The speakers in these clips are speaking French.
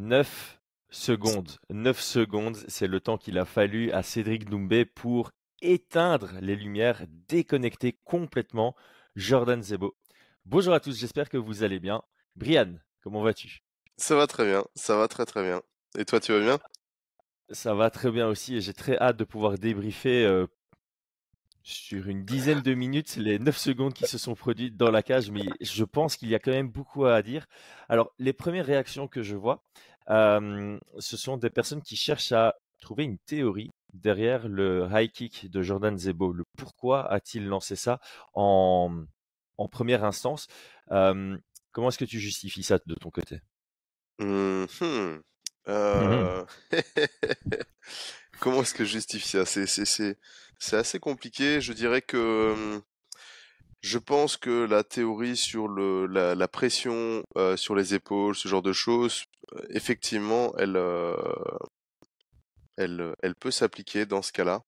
9 secondes. 9 secondes, c'est le temps qu'il a fallu à Cédric Doumbé pour éteindre les lumières, déconnecter complètement Jordan Zebo. Bonjour à tous, j'espère que vous allez bien. Brian, comment vas-tu? Ça va très bien, ça va très très bien. Et toi, tu vas bien? Ça va très bien aussi et j'ai très hâte de pouvoir débriefer euh, sur une dizaine de minutes les 9 secondes qui se sont produites dans la cage, mais je pense qu'il y a quand même beaucoup à dire. Alors, les premières réactions que je vois, euh, ce sont des personnes qui cherchent à trouver une théorie derrière le high kick de Jordan Zebo. Le pourquoi a-t-il lancé ça en, en première instance? Euh, Comment est-ce que tu justifies ça de ton côté? Mmh, hmm. Euh, Comment est-ce que je justifie ça? C'est c'est c'est c'est assez compliqué. Je dirais que hum, je pense que la théorie sur le la, la pression euh, sur les épaules, ce genre de choses, effectivement, elle euh, elle elle peut s'appliquer dans ce cas-là.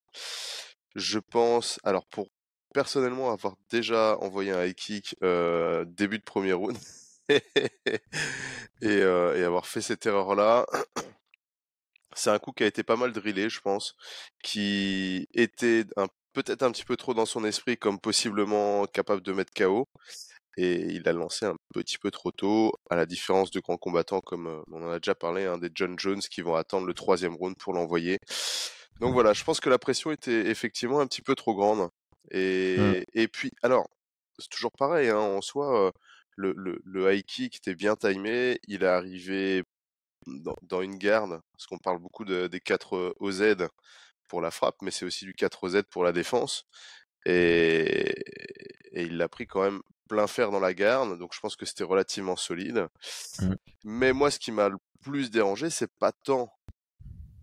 Je pense, alors pour personnellement avoir déjà envoyé un high kick euh, début de premier round et, euh, et avoir fait cette erreur-là, c'est un coup qui a été pas mal drillé, je pense, qui était peut-être un petit peu trop dans son esprit comme possiblement capable de mettre KO. Et il a lancé un petit peu trop tôt, à la différence de grands combattants comme euh, on en a déjà parlé, hein, des John Jones qui vont attendre le troisième round pour l'envoyer. Donc voilà, je pense que la pression était effectivement un petit peu trop grande. Et, Mm. et puis, alors, c'est toujours pareil, hein, en soi, euh, le, le, le high kick était bien timé, il est arrivé dans, dans une garde, parce qu'on parle beaucoup de, des 4 OZ pour la frappe, mais c'est aussi du 4 OZ pour la défense. Et, et il l'a pris quand même plein fer dans la garde, donc je pense que c'était relativement solide. Mm. Mais moi, ce qui m'a le plus dérangé, c'est pas tant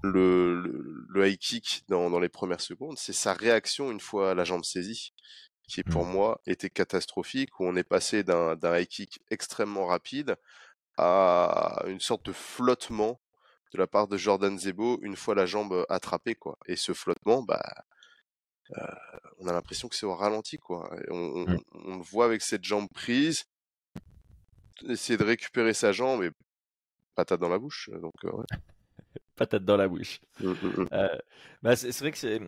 le, le, le high kick dans, dans les premières secondes, c'est sa réaction une fois la jambe saisie, qui pour Mm. moi était catastrophique, où on est passé d'un d'un high kick extrêmement rapide à une sorte de flottement de la part de Jordan Zebo une fois la jambe attrapée, quoi. Et ce flottement, bah, euh, on a l'impression que c'est au ralenti, quoi. Et on, on- on le voit avec cette jambe prise, essayer de récupérer sa jambe et patate dans la bouche. Donc, euh, ouais. Patate dans la bouche. Mm, mm, mm. Euh, bah, c'est c'est vrai que c'est.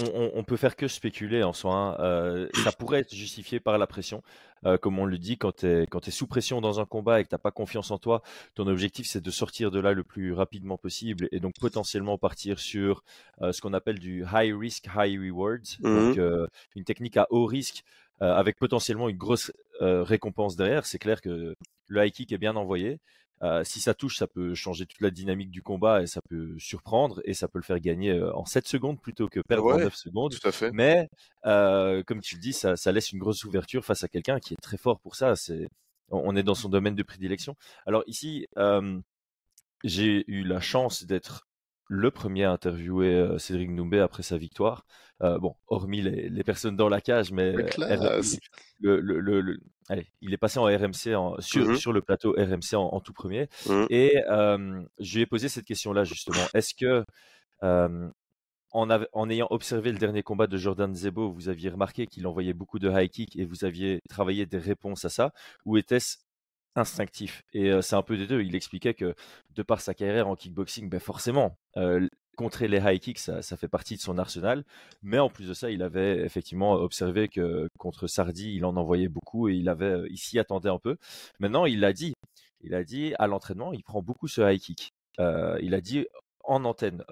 On, on- peut faire que spéculer en soi. hein. Euh, ça pourrait être justifié par la pression. Euh, comme on le dit, quand tu es, sous pression dans un combat et que tu n'as pas confiance en toi, ton objectif c'est de sortir de là le plus rapidement possible et donc potentiellement partir sur euh, ce qu'on appelle du high risk, high rewards. Donc Mhm. euh, une technique à haut risque avec potentiellement une grosse récompense derrière. C'est clair que le high kick est bien envoyé. Euh, si ça touche, ça peut changer toute la dynamique du combat et ça peut surprendre et ça peut le faire gagner en 7 secondes plutôt que perdre en Ouais, 9 secondes. tout à fait. Mais euh, comme tu le dis, ça, ça laisse une grosse ouverture face à quelqu'un qui est très fort pour ça. C'est, on on est dans son domaine de prédilection. Alors ici, euh, j'ai eu la chance d'être le premier à interviewer euh, Cédric Doumbé après sa victoire. Euh, bon, hormis les, les personnes dans la cage, mais le, le, le- allez, il est passé en RMC en- sur, Mhm. sur le plateau RMC en, en tout premier. Mhm. Et euh, je lui ai posé cette question-là justement. Est-ce que euh, en, en ayant observé le dernier combat de Jordan Zebo, vous aviez remarqué qu'il envoyait beaucoup de high kick et vous aviez travaillé des réponses à ça, ou était-ce instinctif Et c'est un peu des deux. Il expliquait que de par sa carrière en kickboxing, ben forcément, contrer les high kicks, ça, ça fait partie de son arsenal. Mais en plus de ça, il avait effectivement observé que contre Sardi, il en envoyait beaucoup et il avait, il s'y attendait un peu. Maintenant, il l'a dit. Il a dit à l'entraînement, il prend beaucoup ce high kick. Il a dit en antenne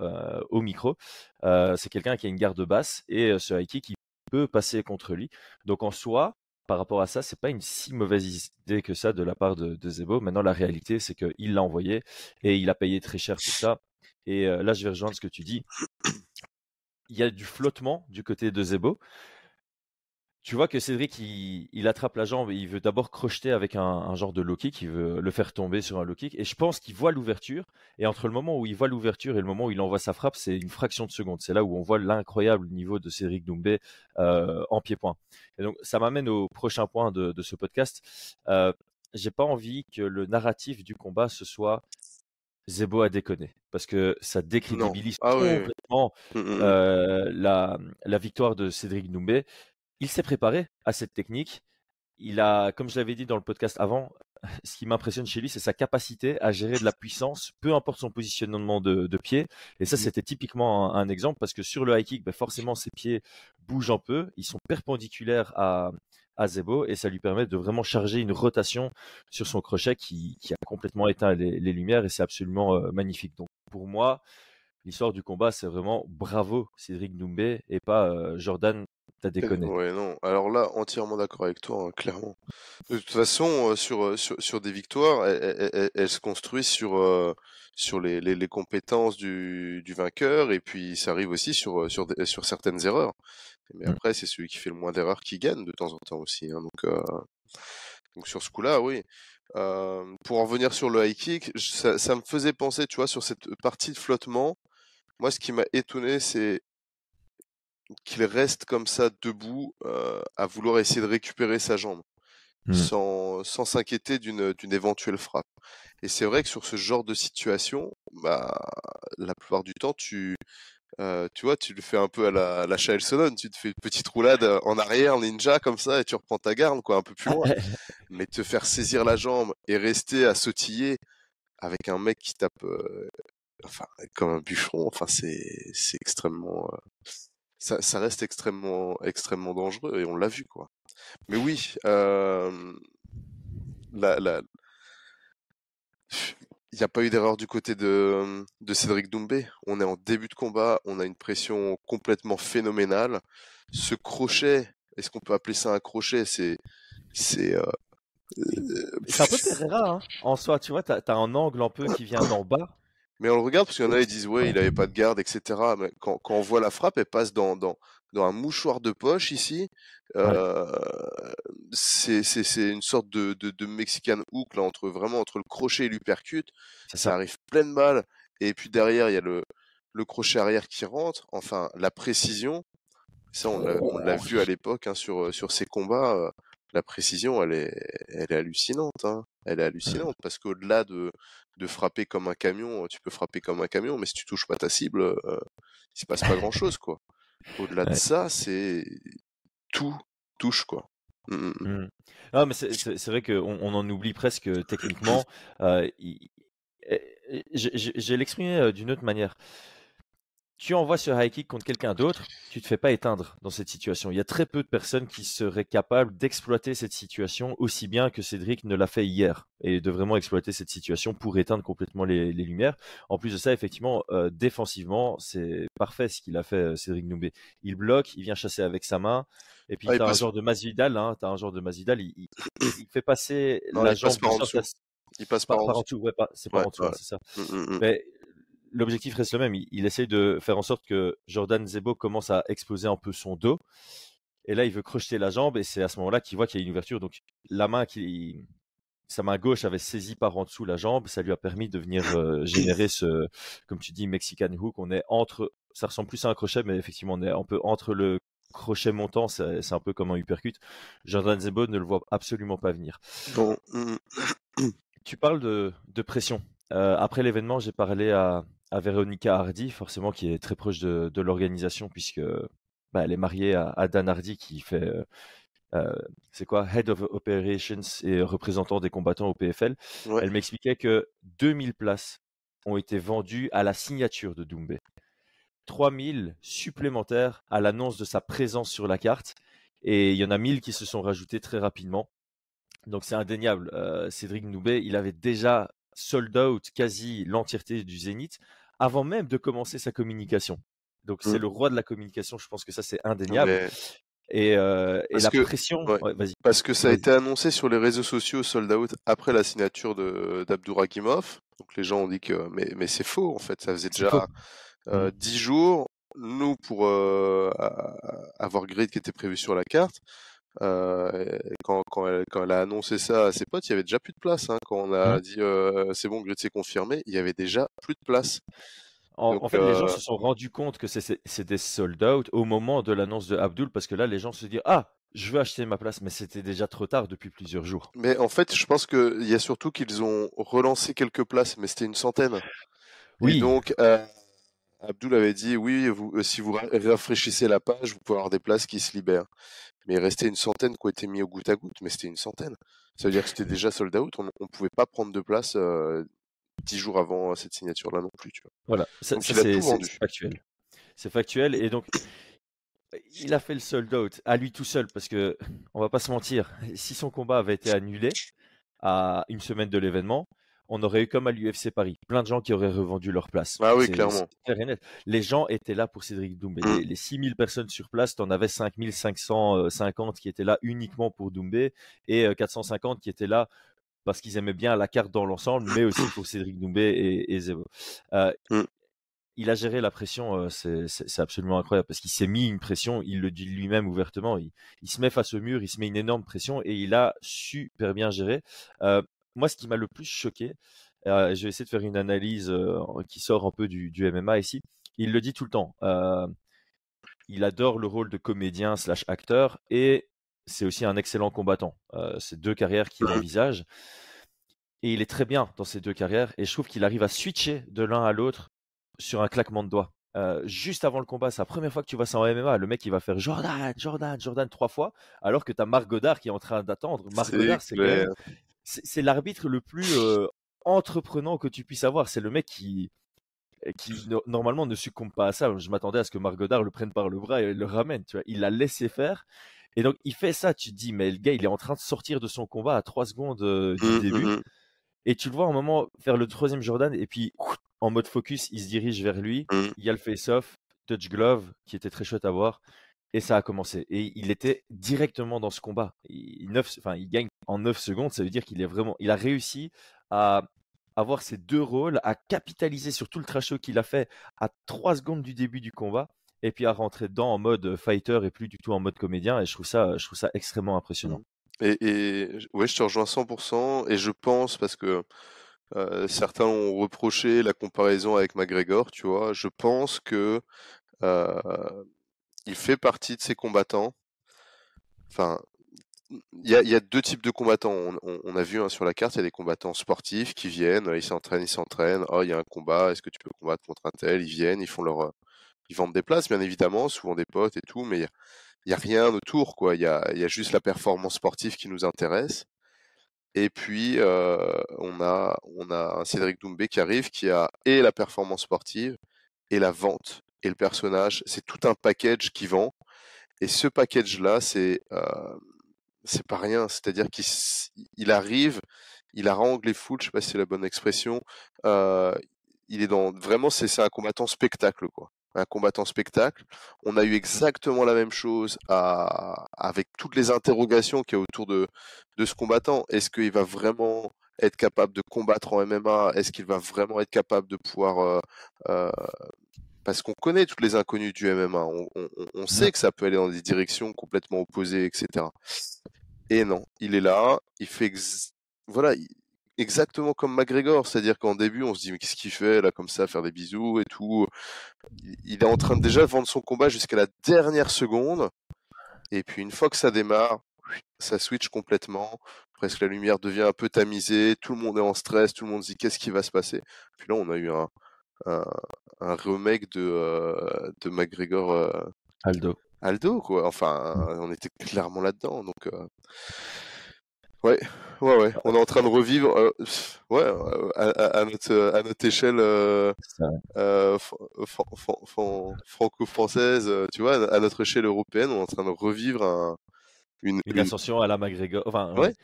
au micro, c'est quelqu'un qui a une garde basse et ce high kick, il peut passer contre lui. Donc en soi, par rapport à ça, c'est pas une si mauvaise idée que ça de la part de, de Zebo. Maintenant, la réalité, c'est qu'il l'a envoyé et il a payé très cher pour ça. Et euh, là, je vais rejoindre ce que tu dis. Il y a du flottement du côté de Zebo. Tu vois que Cédric, il, il attrape la jambe et il veut d'abord crocheter avec un, un genre de low kick, il veut le faire tomber sur un low kick. Et je pense qu'il voit l'ouverture. Et entre le moment où il voit l'ouverture et le moment où il envoie sa frappe, c'est une fraction de seconde. C'est là où on voit l'incroyable niveau de Cédric Doumbé euh, en pied-point. Et donc, ça m'amène au prochain point de, de ce podcast. Euh, J'ai pas envie que le narratif du combat ce soit Zebo a déconné parce que ça décrédibilise Ah oui. complètement Mm, mm, mm. euh, la, la victoire de Cédric Doumbé. Il s'est préparé à cette technique. Il a, comme je l'avais dit dans le podcast avant, ce qui m'impressionne chez lui, c'est sa capacité à gérer de la puissance, peu importe son positionnement de, pied. Et ça, mmh. c'était typiquement un, exemple parce que sur le high kick, ben, forcément, ses pieds bougent un peu. Ils sont perpendiculaires à, à Zebo et ça lui permet de vraiment charger une rotation sur son crochet qui, a complètement éteint les, lumières et c'est absolument euh, magnifique. Donc pour moi, l'histoire du combat, c'est vraiment bravo Cédric Doumbé et pas euh, Jordan T'as déconné. Ouais, non. Alors là, entièrement d'accord avec toi, hein, clairement. De toute façon, euh, sur, sur, des victoires, elles, se construisent sur, sur les, les, compétences du, du, vainqueur et puis ça arrive aussi sur, sur, sur certaines erreurs. Mais après, c'est celui qui fait le moins d'erreurs qui gagne de temps en temps aussi. Hein, donc, euh, donc sur ce coup-là, oui. pour en revenir sur le high kick, ça, ça, me faisait penser, tu vois, sur cette partie de flottement. Moi, ce qui m'a étonné, c'est qu'il reste comme ça debout euh, à vouloir essayer de récupérer sa jambe mmh. sans, sans s'inquiéter d'une, d'une éventuelle frappe. Et c'est vrai que sur ce genre de situation, bah, la plupart du temps, tu, euh, tu vois, tu le fais un peu à la, à la tu te fais une petite roulade euh, en arrière, ninja, comme ça, et tu reprends ta garde, quoi, un peu plus loin. Mais te faire saisir la jambe et rester à sautiller avec un mec qui tape, euh, enfin, comme un bûcheron, enfin, c'est, c'est extrêmement, ça, ça, reste extrêmement, extrêmement dangereux, et on l'a vu, quoi. Mais oui, euh, la, la, il n'y a pas eu d'erreur du côté de, de Cédric Doumbé. On est en début de combat, on a une pression complètement phénoménale. Ce crochet, est-ce qu'on peut appeler ça un crochet? C'est c'est euh, euh, c'est un peu Pereira hein. en soi. Tu vois, tu as, un angle un peu qui vient d'en bas. Mais on le regarde parce qu'il y en a qui disent ouais, il avait pas de garde, etc. Mais quand, quand on voit la frappe, elle passe dans, dans, dans un mouchoir de poche ici. Euh, c'est une sorte de, de, de, Mexican hook là, entre vraiment entre le crochet et l'uppercut. Ça, ça, arrive pleine balle. Et puis derrière, il y a le, le crochet arrière qui rentre. Enfin, la précision. Ça, on l'a vu à l'époque hein, sur, sur ces combats. Euh, la précision, elle est, elle est hallucinante. Hein. Elle est hallucinante parce qu'au-delà de, de frapper comme un camion, tu peux frapper comme un camion, mais si tu touches pas ta cible, euh, il se passe pas grand-chose, quoi. Au-delà de ça, c'est tout touche quoi. Ah, mais c'est vrai qu'on on en oublie presque techniquement. Euh, J'ai l'exprimé d'une autre manière tu envoies ce high kick contre quelqu'un d'autre, tu te fais pas éteindre dans cette situation. Il y a très peu de personnes qui seraient capables d'exploiter cette situation aussi bien que Cédric ne l'a fait hier et de vraiment exploiter cette situation pour éteindre complètement les, lumières. En plus de ça, effectivement, euh, défensivement, c'est parfait ce qu'il a fait euh, Cédric Noubé. Il bloque, il vient chasser avec sa main. Et puis, tu as un genre de Masvidal, hein, as un genre de Masvidal, il, il, fait passer la jambe Il passe par, en dessous. Ouais, c'est pas en dessous, c'est ça. Mmh, mmh. Mais l'objectif reste le même. Il, essaye de faire en sorte que Jordan Zebo commence à exposer un peu son dos. Et là, il veut crocheter la jambe et c'est à ce moment-là qu'il voit qu'il y a une ouverture. Donc, la main qui, sa main gauche avait saisi par en dessous la jambe. Ça lui a permis de venir euh, générer ce, comme tu dis, Mexican hook. On est entre, ça ressemble plus à un crochet, mais effectivement, on est un peu entre le crochet montant. C'est un peu comme un uppercut. Jordan Zebo ne le voit absolument pas venir. Bon. Mm. Tu parles de, de pression. Euh, après l'événement, j'ai parlé à, à Véronica Hardy, forcément, qui est très proche de, de l'organisation, puisque bah, elle est mariée à, Dan Hardy, qui fait, euh, euh, c'est quoi, Head of Operations et représentant des combattants au PFL. Elle m'expliquait que 2000 places ont été vendues à la signature de Doumbé. 3000 supplémentaires à l'annonce de sa présence sur la carte. Et il y en a 1000 qui se sont rajoutés très rapidement. Donc c'est indéniable. Euh, Cédric Noubé, il avait déjà sold out quasi l'entièreté du Zénith avant même de commencer sa communication. Donc c'est mmh. le roi de la communication, je pense que ça c'est indéniable. Et, euh, et la pression. parce que ça a été annoncé sur les réseaux sociaux sold out après la signature d'Abdourakimov. Donc les gens ont dit que mais, mais c'est faux en fait, ça faisait déjà euh, 10 mmh. jours. Nous pour euh, avoir Grid qui était prévu sur la carte, euh, quand, quand, elle, quand, elle, a annoncé ça à ses potes, il y avait déjà plus de place. Hein. Quand on a mmh. dit euh, c'est bon, Grid s'est confirmé, il y avait déjà plus de place. En, fait, les gens euh se sont rendus compte que c'était sold out au moment de l'annonce de Abdul, parce que là, les gens se disent ah, je veux acheter ma place, mais c'était déjà trop tard depuis plusieurs jours. Mais en fait, je pense qu'il y a surtout qu'ils ont relancé quelques places, mais c'était une centaine. Oui. Et donc, Abdul avait dit oui, vous, si vous rafraîchissez la page, vous pouvez avoir des places qui se libèrent. Mais il restait une centaine qui ont été mis au goutte à goutte, mais c'était une centaine. Ça veut dire que c'était déjà sold out. On ne pouvait pas prendre de place dix jours avant cette signature-là non plus. Tu vois. Voilà, c'est factuel. C'est factuel. Et donc, il a fait le sold out à lui tout seul parce que, on va pas se mentir, si son combat avait été annulé à une semaine de l'événement, on aurait eu comme à l'UFC Paris, plein de gens qui auraient revendu leur place. Ah oui, clairement. Les gens étaient là pour Cédric Doumbé. Mm. Les, 6000 personnes sur place, tu en avais 5550 qui étaient là uniquement pour Doumbé et 450 qui étaient là parce qu'ils aimaient bien la carte dans l'ensemble, mais aussi pour Cédric Doumbé et, et Zebo. Euh, mm il a géré la pression, c'est absolument incroyable parce qu'il s'est mis une pression, il le dit lui-même ouvertement, il, se met face au mur, il se met une énorme pression et il a super bien géré. Moi, ce qui m'a le plus choqué, je vais essayer de faire une analyse qui sort un peu du, MMA ici, il le dit tout le temps. il adore le rôle de comédien slash acteur et c'est aussi un excellent combattant. c'est deux carrières qu'il envisage. Et il est très bien dans ces deux carrières. Et je trouve qu'il arrive à switcher de l'un à l'autre sur un claquement de doigts. Euh, juste avant le combat, c'est la première fois que tu vois ça en MMA. Le mec, il va faire Jordan, Jordan, Jordan trois fois, alors que tu as Marc Godard qui est en train d'attendre. Marc Godard, c'est l'arbitre le plus euh, entreprenant que tu puisses avoir. C'est le mec qui, qui normalement ne succombe pas à ça. Je m'attendais à ce que Marc Godard le prenne par le bras et le ramène. Tu vois. Il l'a laissé faire. Et donc, il fait ça. Tu te dis, mais le gars, il est en train de sortir de son combat à trois secondes euh, du mmh, début. Mmh, mmh. Et tu le vois un moment faire le troisième Jordan et puis en mode focus, il se dirige vers lui. Mmh. Il y a le face-off, touch glove, qui était très chouette à voir. Et ça a commencé. Et il était directement dans ce combat. Il, enfin, il gagne en 9 secondes. Ça veut dire qu'il est vraiment, il a réussi à avoir ces deux rôles, à capitaliser sur tout le trash qu'il a fait à 3 secondes du début du combat. Et puis à rentrer dedans en mode fighter et plus du tout en mode comédien. Et je trouve ça, je trouve ça extrêmement impressionnant. Mmh. Et, et je te rejoins 100%. Et je pense, parce que euh, certains ont reproché la comparaison avec McGregor, tu vois. Je pense que euh, il fait partie de ces combattants. Enfin, il y a, deux types de combattants. On, a vu hein, sur la carte, il y a des combattants sportifs qui viennent, ils s'entraînent, ils s'entraînent. Oh, il y a un combat, est-ce que tu peux combattre contre un tel? Ils viennent, ils font leur, ils vendent des places, bien évidemment, souvent des potes et tout, mais il n'y a, rien autour, quoi. Il y a, juste la performance sportive qui nous intéresse. Et puis, on, a, on a un Cédric Doumbé qui arrive, qui a et la performance sportive, et la vente, et le personnage. C'est tout un package qui vend. Et ce package-là, c'est c'est pas rien. C'est-à-dire qu'il arrive, il harangue les foules, je sais pas si c'est la bonne expression. il est dans vraiment, c'est un combattant spectacle, quoi un combattant spectacle. On a eu exactement la même chose avec toutes les interrogations qu'il y a autour de, de ce combattant. Est-ce qu'il va vraiment être capable de combattre en MMA Est-ce qu'il va vraiment être capable de pouvoir... Euh, euh, parce qu'on connaît toutes les inconnues du MMA. On, sait que ça peut aller dans des directions complètement opposées, etc. Et non, il est là, il fait... Voilà, exactement comme McGregor, c'est-à-dire qu'en début, on se dit mais qu'est-ce qu'il fait là comme ça, faire des bisous et tout. Il est en train de déjà vendre son combat jusqu'à la dernière seconde. Et puis une fois que ça démarre, ça switch complètement. Presque la lumière devient un peu tamisée, tout le monde est en stress, tout le monde se dit qu'est-ce qui va se passer? Puis là, on a eu un, un, remake de, euh, de McGregor. Euh, Aldo. Aldo, quoi. Enfin, on était clairement là-dedans. Donc, euh, Ouais, ouais, ouais. On est en train de revivre, euh, ouais, à, notre, à notre échelle euh, franco-française, tu vois, à notre échelle européenne, on est en train de revivre une, une, ascension à la McGregor. Enfin, ouais.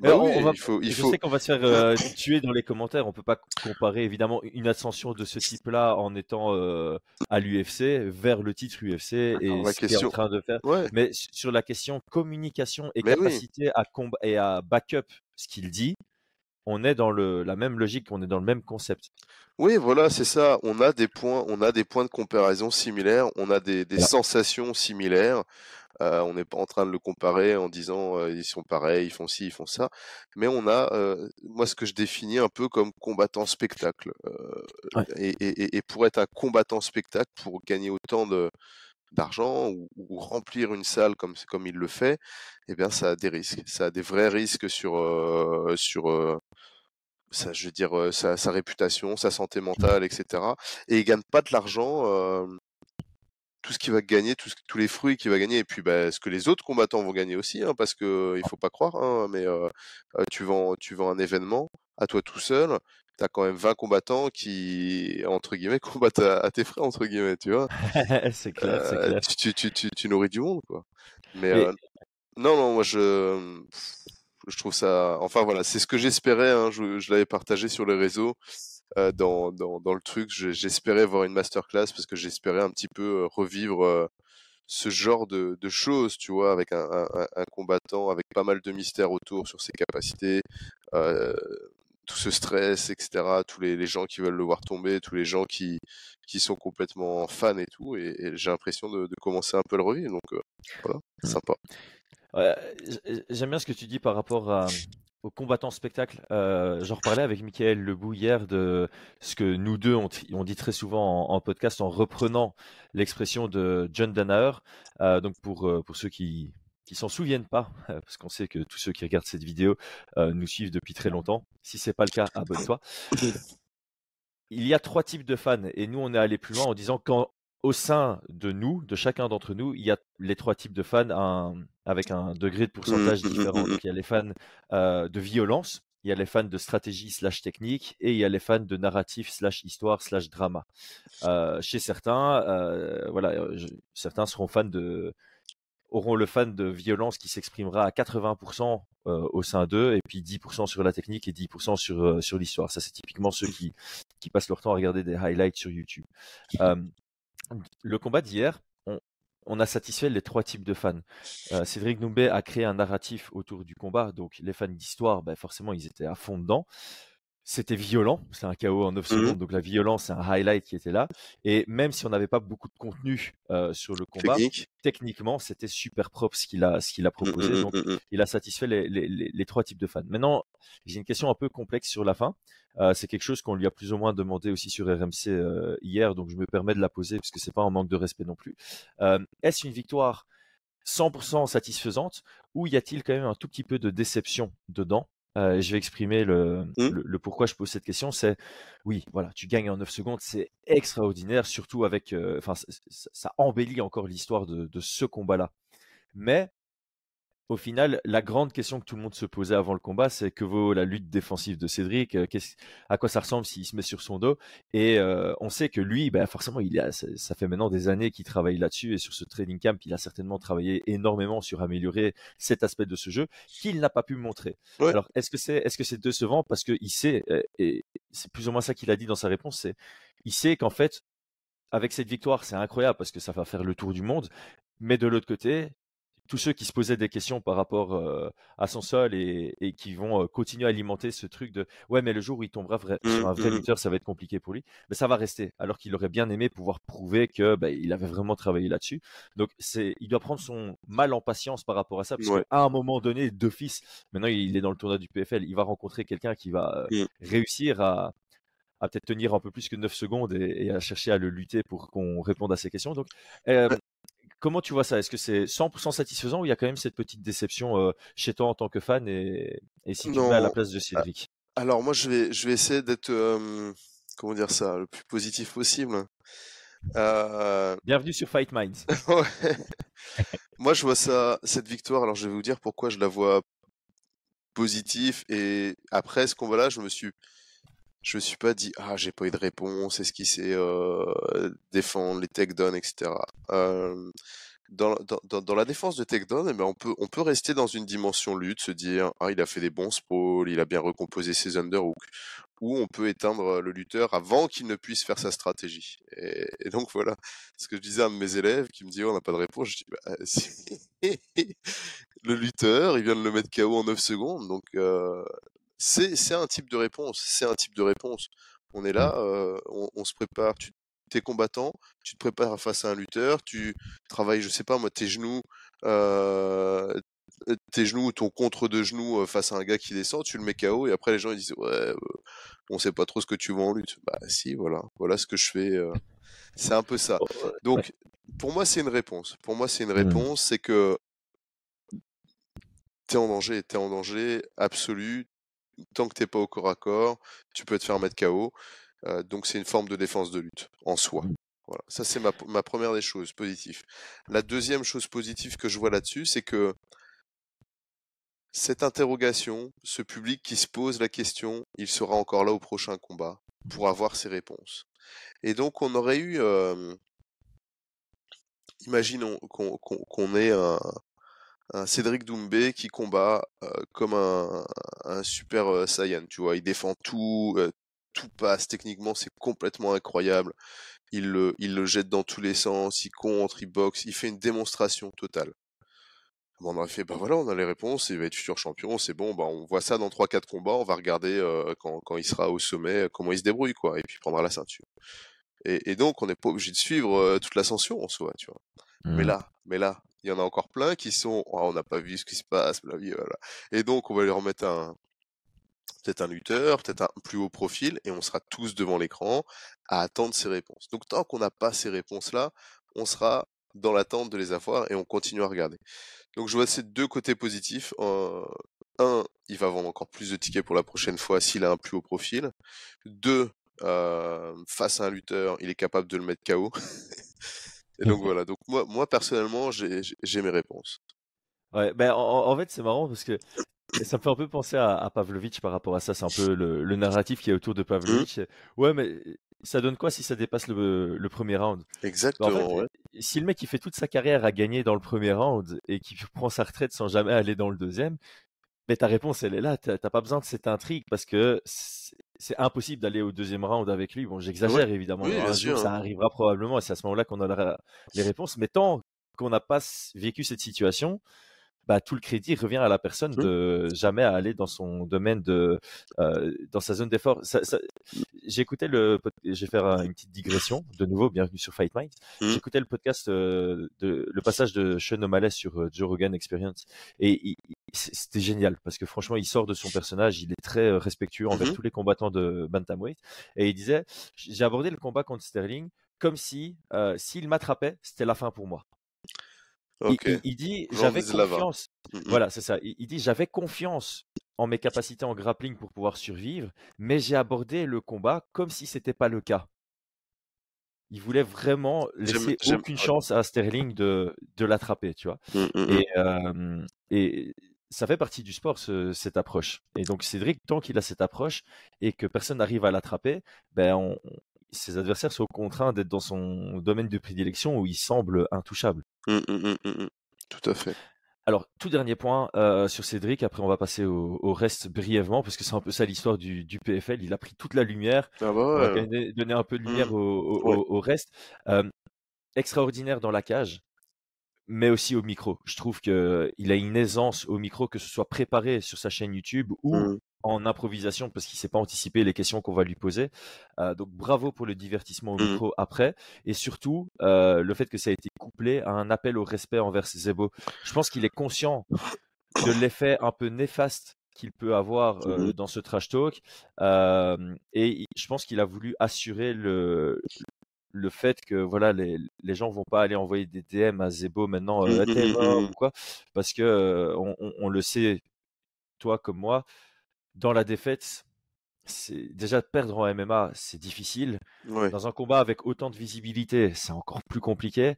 Bah il faut, il je sais qu'on va se faire euh, tuer dans les commentaires. On peut pas comparer évidemment une ascension de ce type-là en étant euh, à l'UFC vers le titre UFC et ce est en train de faire. Mais sur la question communication et capacité à et à backup ce qu'il dit, on est dans le, la même logique, on est dans le même concept. Oui, voilà, c'est ça. On a des points, on a des points de comparaison similaires, on a des, des sensations similaires. Euh, on n'est pas en train de le comparer en disant euh, ils sont pareils, ils font ci, ils font ça. Mais on a, euh, moi, ce que je définis un peu comme combattant spectacle. Et, pour être un combattant spectacle, pour gagner autant de d'argent ou, remplir une salle comme comme il le fait, eh bien ça a des risques, ça a des vrais risques sur sur ça, je veux dire, sa, sa réputation, sa santé mentale, etc. Et il gagne pas de l'argent tout ce qu'il va gagner, tout tous les fruits qu'il va gagner, et puis bah, ce que les autres combattants vont gagner aussi, hein, parce que il faut pas croire, hein, mais euh, tu vends tu vends un événement à toi tout seul, tu as quand même 20 combattants qui entre guillemets combattent à, tes frais entre guillemets, tu vois. c'est clair, c'est clair. Tu, tu, tu, tu, nourris du monde quoi. Mais non non, moi je je trouve ça enfin voilà, c'est ce que j'espérais hein, je, je l'avais partagé sur les réseaux. Euh, dans, dans, dans, le truc. J'espérais voir une masterclass parce que j'espérais un petit peu euh, revivre euh, ce genre de, de, choses, tu vois, avec un, un, un, combattant, avec pas mal de mystères autour sur ses capacités, euh, tout ce stress, etc., tous les, les, gens qui veulent le voir tomber, tous les gens qui, qui sont complètement fans et tout, et, et j'ai l'impression de, de, commencer un peu le revivre, donc voilà, mmh. sympa. J'aime bien ce que tu dis par rapport à, au combattant spectacle. Euh, J'en reparlais avec Michael Lebou hier de ce que nous deux on, on dit très souvent en, en, podcast en reprenant l'expression de John Danaher. Euh, donc pour, euh, pour ceux qui qui s'en souviennent pas, parce qu'on sait que tous ceux qui regardent cette vidéo euh, nous suivent depuis très longtemps. Si c'est pas le cas, abonne-toi. Il y a trois types de fans et nous on est allé plus loin en disant quand au sein de nous, de chacun d'entre nous, il y a les trois types de fans un, avec un degré de pourcentage mmh, mmh, différent. Mmh, Donc il y a les fans euh, de violence, il y a les fans de stratégie slash technique et il y a les fans de narratif slash histoire slash drama. Euh, chez certains, euh, voilà, je, certains seront fans de auront le fan de violence qui s'exprimera à 80% euh, au sein d'eux et puis 10% sur la technique et 10% sur sur l'histoire. Ça c'est typiquement ceux qui qui passent leur temps à regarder des highlights sur YouTube. Euh, le combat d'hier, on, on, a satisfait les trois types de fans. Euh, Cédric Noumbé a créé un narratif autour du combat, donc les fans d'histoire, ben forcément, ils étaient à fond dedans. C'était violent, c'est un KO en 9 mmh. secondes, donc la violence, c'est un highlight qui était là. Et même si on n'avait pas beaucoup de contenu euh, sur le combat, Technique. techniquement, c'était super propre ce qu'il a, ce qu'il a mmh, proposé. Mmh, donc, il a satisfait les, les, les, les, trois types de fans. Maintenant, j'ai une question un peu complexe sur la fin. Euh, c'est quelque chose qu'on lui a plus ou moins demandé aussi sur RMC euh, hier, donc je me permets de la poser parce que c'est pas un manque de respect non plus. Est-ce une victoire 100% satisfaisante ou y a-t-il quand même un tout petit peu de déception dedans? Euh, je vais exprimer le, mmh. le, le, pourquoi je pose cette question. C'est oui, voilà, tu gagnes en 9 secondes, c'est extraordinaire, surtout avec, enfin, ça, ça, embellit encore l'histoire de, de, ce combat-là. Mais au final, la grande question que tout le monde se posait avant le combat, c'est que vaut la lutte défensive de Cédric euh, À quoi ça ressemble s'il se met sur son dos? Et euh, on sait que lui, ben forcément, il a, ça fait maintenant des années qu'il travaille là-dessus et sur ce training camp, il a certainement travaillé énormément sur améliorer cet aspect de ce jeu qu'il n'a pas pu montrer. Ouais. Alors, est-ce que c'est est-ce que c'est décevant? Parce qu'il sait euh, et c'est plus ou moins ça qu'il a dit dans sa réponse, c'est il sait qu'en fait avec cette victoire, c'est incroyable parce que ça va faire le tour du monde. Mais de l'autre côté, tous ceux qui se posaient des questions par rapport euh, à son sol et, et qui vont euh, continuer à alimenter ce truc de ouais mais le jour où il tombera vrai, sur un vrai mmh, mmh. lutteur ça va être compliqué pour lui mais ça va rester alors qu'il aurait bien aimé pouvoir prouver que bah, il avait vraiment travaillé là-dessus donc c'est il doit prendre son mal en patience par rapport à ça parce ouais. qu'à un moment donné d'office maintenant il est dans le tournoi du PFL il va rencontrer quelqu'un qui va euh, mmh. réussir à à peut-être tenir un peu plus que 9 secondes et, et, à chercher à le lutter pour qu'on réponde à ces questions. Donc, euh, Comment tu vois ça? Est-ce que c'est 100% satisfaisant ou il y a quand même cette petite déception euh, chez toi en tant que fan et, et si tu non. mets à la place de Cédric? Alors moi je vais je vais essayer d'être euh, comment dire ça le plus positif possible. Euh... Bienvenue sur Fight Minds. moi je vois ça cette victoire. Alors je vais vous dire pourquoi je la vois positif et après ce combat-là je me suis je me suis pas dit ah j'ai pas eu de réponse est-ce qu'il sait euh, défendre les takedowns etc euh, dans, dans, dans, la défense de takedown eh ben, on peut on peut rester dans une dimension lutte se dire ah il a fait des bons sprawls il a bien recomposé ses underhooks ou on peut éteindre le lutteur avant qu'il ne puisse faire sa stratégie. Et, donc voilà ce que je disais à mes élèves qui me disaient oh, on n'a pas de réponse. Je dis bah, si. le lutteur il vient de le mettre KO en 9 secondes donc euh, c'est un type de réponse, c'est un type de réponse. On est là, mmh. euh, on, on, se prépare, tu es combattant, tu te prépares face à un lutteur, tu travailles, je sais pas moi, tes genoux, euh, tes genoux ou ton contre de genoux face à un gars qui descend, tu le mets KO et après les gens ils disent ouais, euh, on sait pas trop ce que tu vois en lutte. Bah si, voilà, voilà ce que je fais. Euh, c'est un peu ça. Donc pour moi c'est une réponse. Pour moi c'est une mmh. réponse, c'est que t'es en danger, t'es en danger absolu, tant que t'es pas au corps à corps, tu peux te faire mettre KO. donc c'est une forme de défense de lutte en soi. Mmh. Voilà. Ça, c'est ma, ma, première des choses positives. La deuxième chose positive que je vois là-dessus, c'est que cette interrogation, ce public qui se pose la question, il sera encore là au prochain combat pour avoir ses réponses. Et donc, on aurait eu, euh, imaginons qu'on ait un, un, Cédric Doumbé qui combat euh, comme un, un super euh, Saiyan, tu vois, il défend tout, tout passe, techniquement c'est complètement incroyable. Il le, il le jette dans tous les sens, il contre, il boxe, il fait une démonstration totale. On aurait fait, bah voilà, on a les réponses, il va être futur champion, c'est bon, bah on voit ça dans 3-4 combats, on va regarder euh, quand, quand, il sera au sommet, comment il se débrouille, quoi, et puis il prendra la ceinture. Et, et donc, on n'est pas obligé de suivre euh, toute l'ascension en soi, tu vois. Mais mmh. là, mais là, il y en a encore plein qui sont, oh, on n'a pas vu ce qui se passe, la vie, voilà. Et donc, on va lui remettre un, peut-être un lutteur, peut-être un plus haut profil, et on sera tous devant l'écran à attendre ces réponses. Donc tant qu'on n'a pas ces réponses-là, on sera dans l'attente de les avoir et on continue à regarder. Donc je vois ces deux côtés positifs. un, il va vendre encore plus de tickets pour la prochaine fois s'il a un plus haut profil. Deux, euh, face à un lutteur, il est capable de le mettre KO. et donc voilà. Donc moi, moi personnellement, j'ai mes réponses. Ouais, ben en fait c'est marrant parce que ça me fait un peu penser à, à Pavlovitch par rapport à ça. C'est un peu le, narratif qui est autour de mmh. Pavlovitch. Ouais, mais ça donne quoi si ça dépasse le, premier round? Exactement. Si le mec qui fait toute sa carrière à gagner dans le premier round et qui prend sa retraite sans jamais aller dans le deuxième, mais ta réponse elle est là. T'as pas besoin de cette intrigue parce que c'est impossible d'aller au deuxième round avec lui. Bon, j'exagère évidemment. un jour, ça arrivera probablement et c'est à ce moment-là qu'on aura les réponses. Mais tant qu'on n'a pas vécu cette situation, bah, tout le crédit revient à la personne mmh. de jamais aller dans son domaine de euh, dans sa zone d'effort. J'écoutais le, je vais faire une petite digression de nouveau. Bienvenue sur Fight Mind. Mmh. J'écoutais le podcast euh, de le passage de Sean O'Malley sur euh, Joe Rogan Experience et c'était génial parce que franchement il sort de son personnage, il est très respectueux envers mmh tous les combattants de bantamweight et il disait j'ai abordé le combat contre Sterling comme si s'il m'attrapait c'était la fin pour moi. Il, dit j'avais confiance. Mmh. Voilà, c'est ça. Il, dit j'avais confiance en mes capacités en grappling pour pouvoir survivre, mais j'ai abordé le combat comme si c'était pas le cas. Il voulait vraiment laisser aucune chance à Sterling de, de l'attraper, tu vois. Mmh, et, et ça fait partie du sport, cette approche. Et donc Cédric, tant qu'il a cette approche et que personne n'arrive à l'attraper, ben on, ses adversaires sont contraints d'être dans son domaine de prédilection où il semble intouchable. Mmh, mmh, mmh, Tout à fait. Alors, tout dernier point euh, sur Cédric, après on va passer au, reste brièvement, parce que c'est un peu ça l'histoire du, PFL, il a pris toute la lumière, ah bah on va donner, un peu de lumière au, reste. Euh, extraordinaire dans la cage, mais aussi au micro. Je trouve qu'il a une aisance au micro, que ce soit préparé sur sa chaîne YouTube ou en improvisation parce qu'il sait pas anticiper les questions qu'on va lui poser. Euh, donc bravo pour le divertissement au mmh. micro après et surtout euh, le fait que ça a été couplé à un appel au respect envers Zebo. Je pense qu'il est conscient de l'effet un peu néfaste qu'il peut avoir euh, mmh dans ce trash talk et je pense qu'il a voulu assurer le le fait que voilà les, les gens vont pas aller envoyer des DM à Zebo maintenant mmh, ou quoi parce que on, on, le sait toi comme moi dans la défaite, c'est déjà perdre en MMA, c'est difficile. Dans un combat avec autant de visibilité, c'est encore plus compliqué.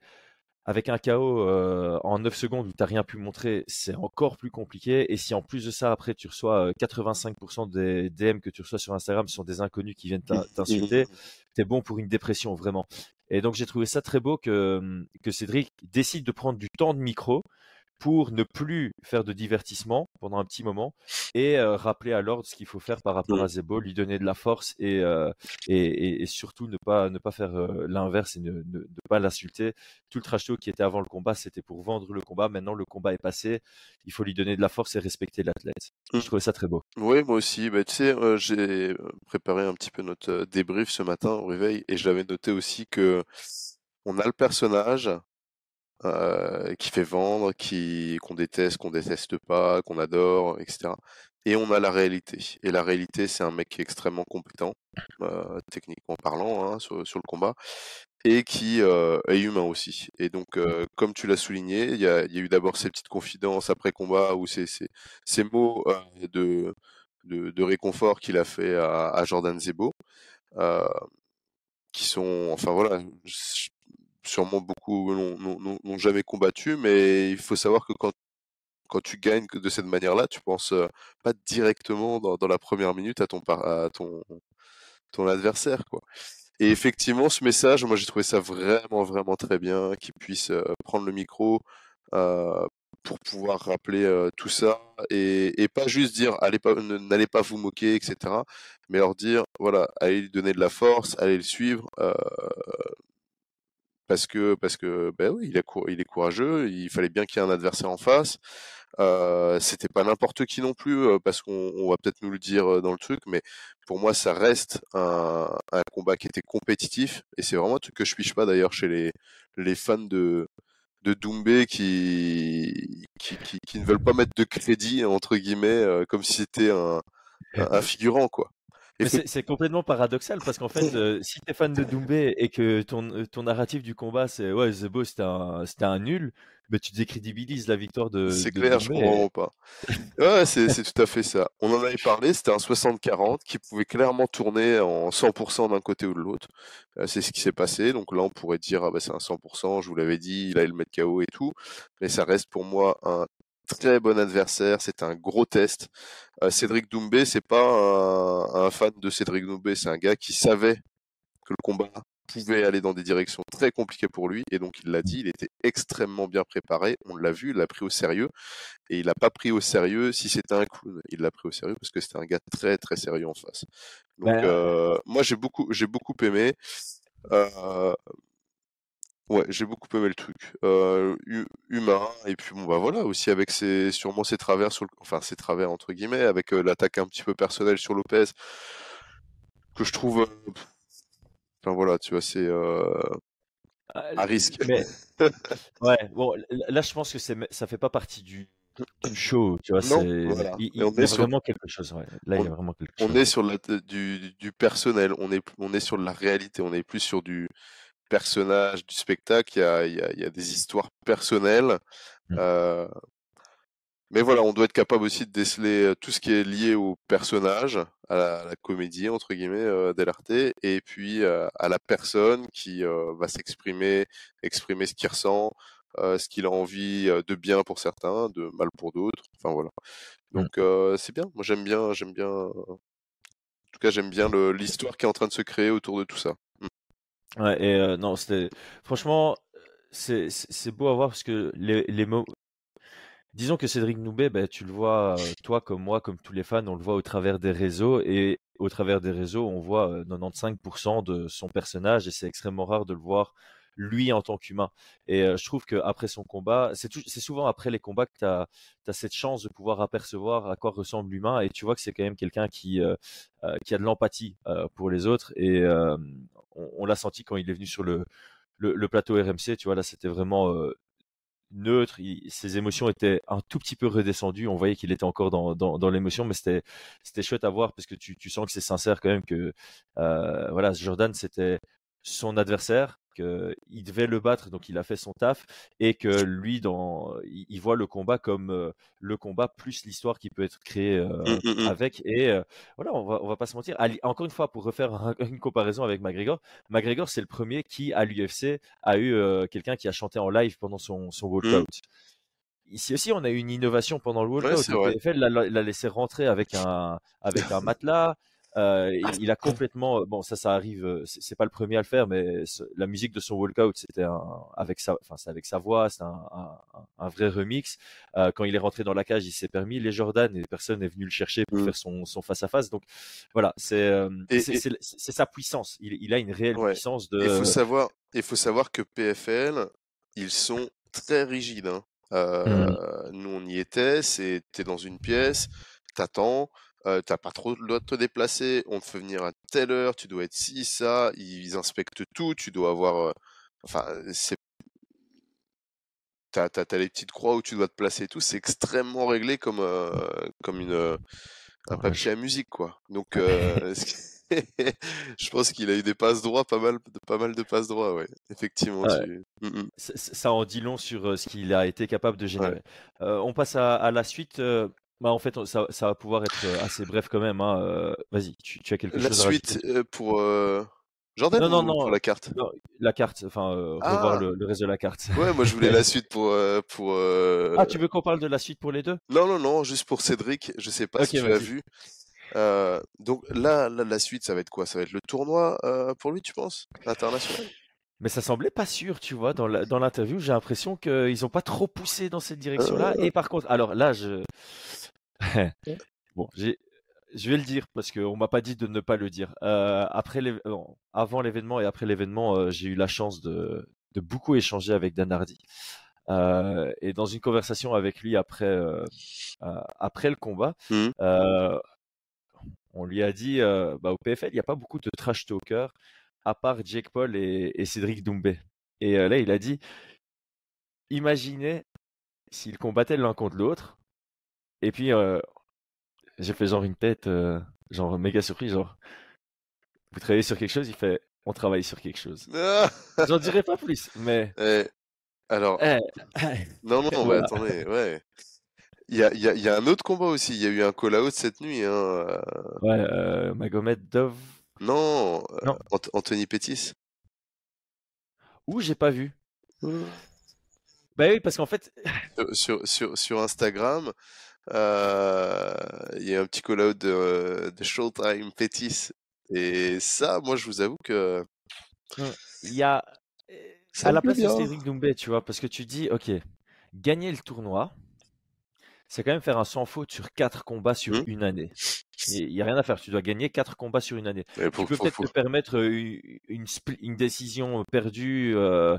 Avec un KO euh, en 9 secondes où tu n'as rien pu montrer, c'est encore plus compliqué. Et si en plus de ça, après, tu reçois 85% des DM que tu reçois sur Instagram sont des inconnus qui viennent t'insulter, t'es bon pour une dépression, vraiment. Et donc, j'ai trouvé ça très beau que, que Cédric décide de prendre du temps de micro pour ne plus faire de divertissement pendant un petit moment et euh, rappeler à l'ordre ce qu'il faut faire par rapport à Zebo, lui donner de la force et, euh, et, et, surtout ne pas, ne pas faire euh, l'inverse et ne, ne, pas l'insulter. Tout le trash talk qui était avant le combat, c'était pour vendre le combat. Maintenant, le combat est passé. Il faut lui donner de la force et respecter l'athlète. Je mmh. trouvais ça très beau. Oui, moi aussi. Bah, tu sais, j'ai préparé un petit peu notre débrief ce matin au réveil et j'avais noté aussi que on a le personnage, euh, qui fait vendre, qui qu'on déteste, qu'on déteste pas, qu'on adore, etc. Et on a la réalité. Et la réalité, c'est un mec qui est extrêmement compétent, euh, techniquement parlant, hein, sur, sur, le combat, et qui euh, est humain aussi. Et donc, euh, comme tu l'as souligné, il y a, y a, eu d'abord ces petites confidences après combat, ou ces, ces, ces mots euh, de de, réconfort qu'il a fait à, Jordan Zebo, qui sont, enfin voilà, sûrement beaucoup n'ont jamais combattu, mais il faut savoir que quand quand tu gagnes de cette manière-là, tu penses pas directement dans, la première minute à ton, à ton, ton adversaire, quoi. Et effectivement, ce message, moi j'ai trouvé ça vraiment, vraiment très bien, qu'il puisse prendre le micro pour pouvoir rappeler tout ça et, pas juste dire allez pas, n'allez pas vous moquer, etc. Mais leur dire voilà, allez lui donner de la force, allez le suivre. Parce que parce que ben oui, il est, il est courageux, il fallait bien qu'il y ait un adversaire en face. Euh, c'était pas n'importe qui non plus, parce qu'on va peut-être nous le dire dans le truc, mais pour moi, ça reste un, un combat qui était compétitif, et c'est vraiment un truc que je piche pas d'ailleurs chez les, les fans de, de Doumbé qui, qui, qui, ne veulent pas mettre de crédit, entre guillemets, comme si c'était un, un, figurant, quoi. C'est complètement paradoxal parce qu'en fait, si tu es fan de Doumbé et que ton, ton narratif du combat c'est ouais, Zebo c'était un, un nul, mais tu décrédibilises la victoire de. C'est clair, je comprends pas. Ouais, c'est tout à fait ça. On en avait parlé, c'était un 60-40 qui pouvait clairement tourner en 100% d'un côté ou de l'autre. Euh, c'est ce qui s'est passé. Donc là, on pourrait dire, ah bah, c'est un 100%, je vous l'avais dit, il allait le mettre KO et tout. Mais ça reste pour moi un très bon adversaire. C'est un gros test. Euh, Cédric Doumbé, c'est pas un, un, fan de Cédric Doumbé, c'est un gars qui savait que le combat pouvait aller dans des directions très compliquées pour lui. Et donc, il l'a dit, il était extrêmement bien préparé. On l'a vu, il l'a pris au sérieux. Et il l'a pas pris au sérieux si c'était un clown. Il l'a pris au sérieux parce que c'était un gars très, très sérieux en face. Donc, ben, euh, moi, j'ai beaucoup, j'ai beaucoup aimé. Euh, ouais, j'ai beaucoup aimé le truc. Euh, humain. Et puis, bon, bah voilà, aussi avec ses, sûrement ses travers sur le, enfin, ses travers entre guillemets, avec l'attaque un petit peu personnelle sur Lopez, que je trouve, voilà, tu vois, c'est euh, à ah, risque. ouais, bon, là, je pense que c'est, ça fait pas partie du, show, tu vois. Il, y a vraiment quelque chose. Là, on, il y a vraiment quelque chose. On est sur la, du, du, personnel, on est, on est sur la réalité, on est plus sur du personnage, du spectacle. Il y a, il y a, il y a des histoires personnelles. Mmh. Euh, mais voilà, on doit être capable aussi de déceler tout ce qui est lié au personnage, à la, comédie entre guillemets euh, et puis à la personne qui va s'exprimer, exprimer ce qu'il ressent, ce qu'il a envie de bien pour certains, de mal pour d'autres. Enfin voilà. Mmh. Donc c'est bien. Moi j'aime bien, j'aime bien. En tout cas, j'aime bien l'histoire qui est en train de se créer autour de tout ça. C'était franchement, c'est beau à voir parce que les, mots, Disons que Cédric Noubet, ben, tu le vois, toi comme moi, comme tous les fans, on le voit au travers des réseaux et au travers des réseaux, on voit 95% de son personnage et c'est extrêmement rare de le voir lui en tant qu'humain. Et je trouve qu'après son combat, c'est souvent après les combats que tu as, cette chance de pouvoir apercevoir à quoi ressemble l'humain et tu vois que c'est quand même quelqu'un qui, a de l'empathie pour les autres et on, l'a senti quand il est venu sur le, plateau RMC, tu vois, là c'était vraiment neutre, ses émotions étaient un tout petit peu redescendues. On voyait qu'il était encore dans, l'émotion, mais c'était chouette à voir parce que tu, sens que c'est sincère quand même que voilà Jordan c'était son adversaire, qu'il devait le battre, donc il a fait son taf, et que lui, dans, il, voit le combat comme euh, le combat plus l'histoire qui peut être créée euh, mmh, mmh, mmh. avec. Et euh, voilà, on va, on va pas se mentir. encore une fois, pour refaire une comparaison avec McGregor, McGregor, c'est le premier qui, à l'UFC, a eu quelqu'un qui a chanté en live pendant son, son walkout. Ici aussi, on a eu une innovation pendant le walkout. le PFL l'a laissé rentrer avec un, avec un matelas. Euh, il a complètement, bon, ça, ça arrive, c'est pas le premier à le faire, mais la musique de son walkout, c'était avec sa, enfin, c'est avec sa voix, c'est un, un, vrai remix. Euh, quand il est rentré dans la cage, il s'est permis les Jordan et personne n'est venu le chercher pour mmh. faire son, son face à face. Donc voilà, c'est, euh, c'est sa puissance. Il, il, a une réelle puissance de. Il faut savoir, il faut savoir que PFL, ils sont très rigides. Hein. Mmh. Nous, on y était, c'était dans une pièce, t'attends euh, t'as pas trop le droit de te déplacer, on te fait venir à telle heure, tu dois être ci, ça, ils inspectent tout, tu dois avoir, enfin, c'est T'as, t'as, les petites croix où tu dois te placer et tout, c'est extrêmement réglé comme, comme une, un papier à musique, quoi. Donc, je pense qu'il a eu des passes droits, pas mal, pas mal de passes droits, ouais. Effectivement. Mmh, mmh. Ça en dit long sur ce qu'il a été capable de générer. on passe à, à la suite. Bah, en fait, ça, ça va pouvoir être euh, assez bref quand même. Hein. euh, Vas-y, tu, tu as quelque La chose à suite rajouter? euh, pour euh, Jordan Non, non, pour non, la carte? non, la carte, enfin, euh, revoir Ah, le, le reste de la carte. ouais, moi je voulais la suite pour pour Ah, tu veux qu'on parle de la suite pour les deux? non non non, juste pour Cédric. Je sais pas Ok, si tu l'as vu. Donc là, là, la suite, ça va être quoi? Ça va être le tournoi pour lui, tu penses? International? Mais ça semblait pas sûr, tu vois, dans l'interview, j'ai l'impression qu'ils ont pas trop poussé dans cette direction-là. Et par contre, alors là, je... Bon, j'ai... Je vais le dire parce qu'on m'a pas dit de ne pas le dire. Euh, après euh, avant l'événement et après l'événement, euh, j'ai eu la chance de, de beaucoup échanger avec Dan Hardy. Et dans une conversation avec lui après, après le combat, hmm. euh, on lui a dit bah, au PFL, il n'y a pas beaucoup de trash talkers à part Jake Paul et, et Cédric Doumbé. Et là, il a dit imaginez s'ils combattaient l'un contre l'autre. Et puis, euh, j'ai fait genre une tête, euh, genre méga surpris, genre vous travaillez sur quelque chose Il fait on travaille sur quelque chose. J'en dirai pas plus, mais Eh, alors, eh, non, non, mais attendez, ouais. Il y a, y a, y a un autre combat aussi. Il y a eu un call-out cette nuit. Hein. euh, Ouais, euh, Magomed Dove. Non, euh, Non, Ant- Anthony Pettis. ou j'ai pas vu. Bah oui, parce qu'en fait, Sur, sur, sur, Instagram, euh, il y a un petit call-out de, de Showtime Pettis. Et ça, moi, je vous avoue que il y a ça à la place de bien. Cédric Doumbé, tu vois, parce que tu dis, ok, gagner le tournoi, c'est quand même faire un sans faute sur quatre combats sur Hmm une année. Il n'y a rien à faire, tu dois gagner quatre combats sur une année. Mais Tu pour, peux pour, peut-être pour- te permettre euh, une, une, décision perdue, euh,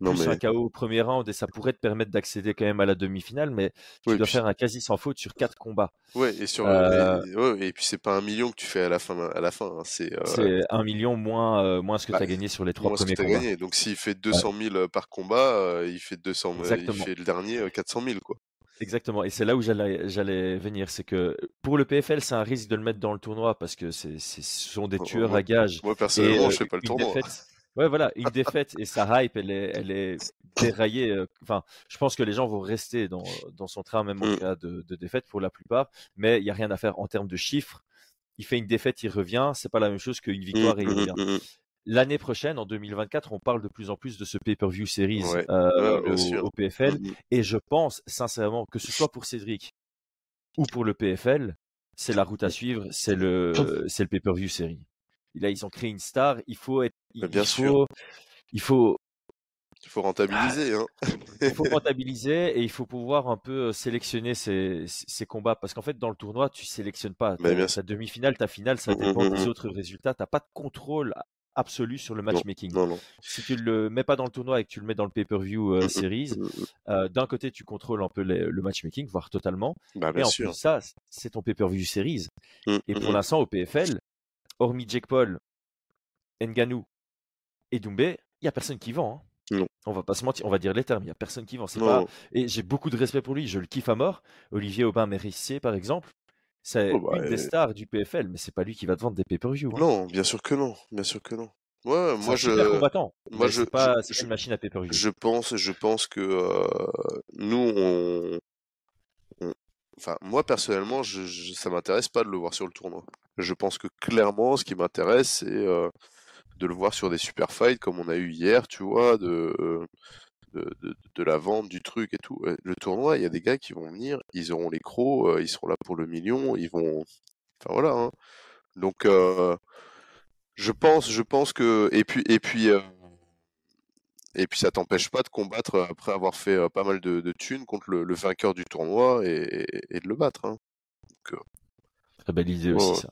Non, plus un mais KO au premier round, et ça pourrait te permettre d'accéder quand même à la demi-finale, mais tu dois puis, faire un quasi sans faute sur quatre combats. ouais, et sur Euh, et, ouais, et puis c'est pas un million que tu fais à la fin, à la fin. hein, c'est euh, c'est un million moins, euh, moins ce que bah, tu as gagné sur les trois premiers combats. gagné. Donc s'il fait Ouais, 200 000 par combat, euh, il fait 200, euh, il exactement. fait le dernier euh, 400 000 quoi. Exactement, et c'est là où j'allais j'allais venir, c'est que pour le PFL, c'est un risque de le mettre dans le tournoi parce que ce sont des tueurs à gages moi, et personnellement, euh, je fais pas le tournoi. défaite, ouais voilà, une défaite et sa hype, elle est, elle est déraillée. euh, Enfin, je pense que les gens vont rester dans, dans son train même en Mm. cas de, de défaite pour la plupart, mais il y a rien à faire en termes de chiffres. Il fait une défaite, il revient, c'est pas la même chose qu'une Mm, victoire et il mm, revient. L'année prochaine, en 2024, on parle de plus en plus de ce pay-per-view series Ouais, euh, ouais, au, PFL. Et je pense sincèrement que ce soit pour Cédric ou pour le PFL, c'est la route à suivre, c'est le, c'est le pay-per-view série. Là, ils ont créé une star. Il faut être, il, bien il sûr, faut, il faut, il faut rentabiliser. Hein. il faut rentabiliser et il faut pouvoir un peu euh, sélectionner ces, combats parce qu'en fait, dans le tournoi, tu sélectionnes pas. Mais Ta, bien ta demi-finale, ta finale, ça Mm, mm, dépend mm, des autres résultats. T'as pas de contrôle absolu sur le matchmaking. non, non. Si tu le mets pas dans le tournoi et que tu le mets dans le pay-per-view euh, series, euh, d'un côté, tu contrôles un peu les- le matchmaking, voire totalement. Bah Et bien en sûr. plus ça, c'est ton pay-per-view series. Et pour l'instant, au PFL, hormis Jake Paul, Nganou et Doumbé, il y a personne qui vend. hein. Non, On va pas se mentir, on va dire les termes. Il y a personne qui vend. C'est pas et j'ai beaucoup de respect pour lui. Je le kiffe à mort. Olivier Aubin Mérissier, par exemple, c'est Oh, bah, une des stars du PFL, mais c'est pas lui qui va te vendre des pay-per-view. hein. non, bien sûr que non, bien sûr que non. Ouais, C'est moi je, combattant, moi je, c'est je, pas, une machine à pay-per-view. je pense, je pense que euh, nous, on- enfin, moi personnellement, je, je- ça m'intéresse pas de le voir sur le tournoi. Je pense que clairement, ce qui m'intéresse, c'est euh, de le voir sur des super fights comme on a eu hier, tu vois, de, de, de, de la vente du truc et tout. Euh, Le tournoi, il y a des gars qui vont venir, ils auront les crocs, euh, ils seront là pour le million, ils vont, enfin voilà. hein. Donc, euh, je pense, je pense que, et puis, et puis. Et puis ça t'empêche pas de combattre euh, après avoir fait euh, pas mal de, de thunes contre le, le vainqueur du tournoi et, et de le battre. Hein. Donc, euh, Très belle idée ouais, aussi, ouais. ça.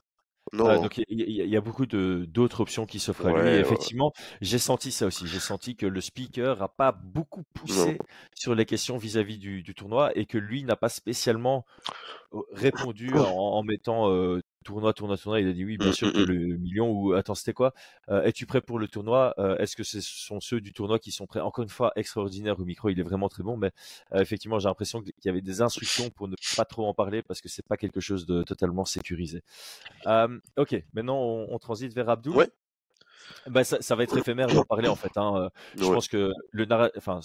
Ouais, non, donc il y, a il y a beaucoup de d'autres options qui s'offrent à lui. Et ouais, ouais, effectivement, j'ai senti ça aussi. J'ai senti que le speaker a pas beaucoup non, poussé sur les questions vis-à-vis du, du tournoi et que lui n'a pas spécialement répondu en, en mettant euh, tournoi, tournoi, tournoi. Il a dit oui, bien Mm, sûr mm, que mm. le million ou attends, c'était quoi? Euh, Es-tu prêt pour le tournoi? Euh, Est-ce que ce sont ceux du tournoi qui sont prêts? Encore une fois, extraordinaire au micro, il est vraiment très bon, mais euh, effectivement, j'ai l'impression qu'il y avait des instructions pour ne pas trop en parler parce que c'est pas quelque chose de totalement sécurisé. Ok, maintenant on, on transite vers Abdul. Ouais, Bah, ça, ça va être éphémère d'en parler en fait. hein. Je ouais. pense que le narra- enfin,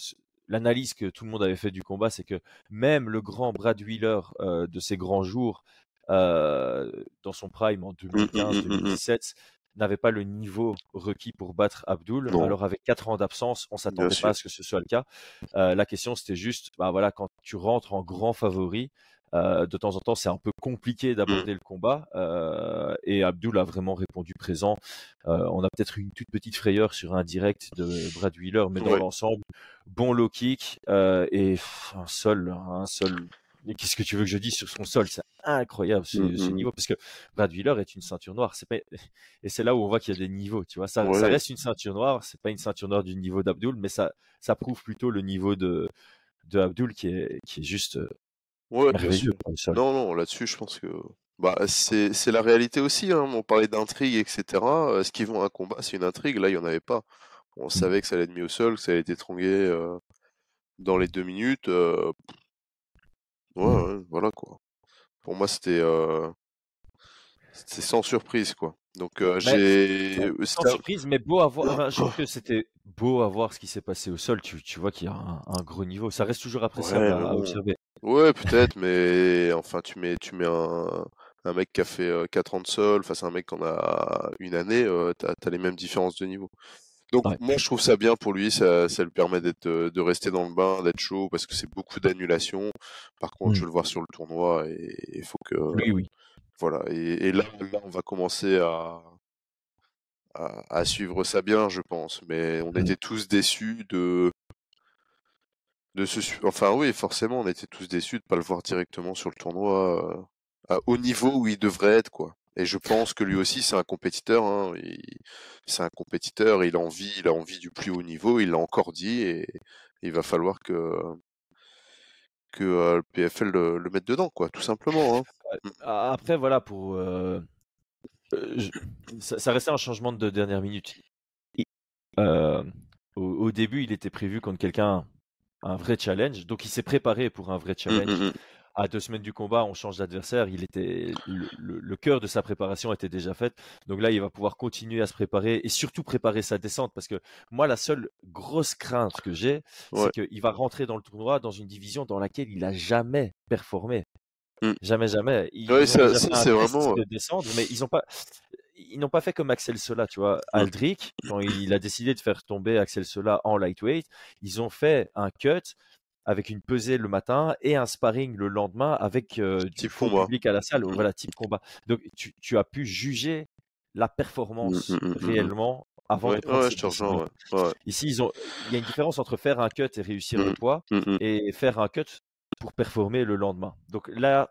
l'analyse que tout le monde avait fait du combat, c'est que même le grand Brad Wheeler de ses grands jours, dans son prime en 2015-2017, n'avait pas le niveau requis pour battre Abdul. Alors avec 4 ans d'absence, on s'attendait pas à ce que ce soit le cas. la question c'était juste, bah voilà, quand tu rentres en grand favori, de temps en temps, c'est un peu compliqué d'aborder le combat. et Abdul a vraiment répondu présent. on a peut-être une toute petite frayeur sur un direct de Brad Wheeler, mais dans l'ensemble, bon low kick et un sol, un sol qu'est-ce que tu veux que je dise sur son sol? C'est incroyable ce, mmh, mmh. niveau parce que Brad Wheeler est une ceinture noire. C'est pas... et c'est là où on voit qu'il y a des niveaux. Tu vois, ça, ça reste une ceinture noire. C'est pas une ceinture noire du niveau d'Abdul, mais ça, ça prouve plutôt le niveau de, de Abdul qui est, qui est juste euh, ouais, merveilleux. Non, non, là-dessus, je pense que bah, c'est, la réalité aussi. Hein. On parlait d'intrigue, etc. Euh, ce qui vont un combat, c'est une intrigue. Là, il y en avait pas. On mmh. savait que ça allait être mis au sol, que ça allait être étranglé euh, dans les deux minutes. Ouais, voilà quoi. Pour moi, c'était sans surprise quoi. Donc j'ai sans surprise, mais beau à voir. je trouve que c'était beau à voir ce qui s'est passé au sol. Tu, tu vois qu'il y a un, gros niveau. Ça reste toujours appréciable à, observer. Ouais, peut-être, mais enfin, tu mets, tu mets un, un mec qui a fait 4 ans de sol face à un mec qui en a une année, t'as as les mêmes différences de niveau. Donc moi je trouve ça bien pour lui, ça, ça lui permet d'être de rester dans le bain, d'être chaud parce que c'est beaucoup d'annulations. Par contre, je mmh. veux le voir sur le tournoi et il faut que oui oui. Voilà et, là, là on va commencer à, à, suivre ça bien, je pense. Mais on mmh. était tous déçus de de ce enfin oui forcément on était tous déçus de pas le voir directement sur le tournoi euh, au niveau où il devrait être quoi. Et je pense que lui aussi, c'est un compétiteur. Hein. C'est un compétiteur. Il a envie, il a envie du plus haut niveau. Il l'a encore dit. Et, il va falloir que que euh, le PFL le, mette dedans, quoi, tout simplement. Hein. Mmh. Après, voilà, pour euh, euh, ça, restait un changement de dernière minute. au, début, il était prévu contre quelqu'un un vrai challenge, donc il s'est préparé pour un vrai mmh, challenge. Mmh, à deux semaines du combat, on change d'adversaire. Il était le, cœur de sa préparation était déjà fait. Donc là, il va pouvoir continuer à se préparer et surtout préparer sa descente parce que moi, la seule grosse crainte que j'ai, c'est qu'il va rentrer dans le tournoi dans une division dans laquelle il a jamais performé. Mmh. Jamais, jamais. Ils c'est vraiment de descendre, mais ils n'ont pas ils n'ont pas fait comme Axel Sola, tu vois. Aldric, quand il a décidé de faire tomber Axel Sola en lightweight, ils ont fait un cut avec une pesée le matin et un sparring le lendemain avec euh, du fond public à la salle. Mmh. Voilà, type combat. Donc tu, tu as pu juger la mmh, performance mmh, réellement avant de prendre ouais, Ici, ils ont, il y a une différence entre faire un cut et réussir le poids et faire un cut pour performer le lendemain. Donc là,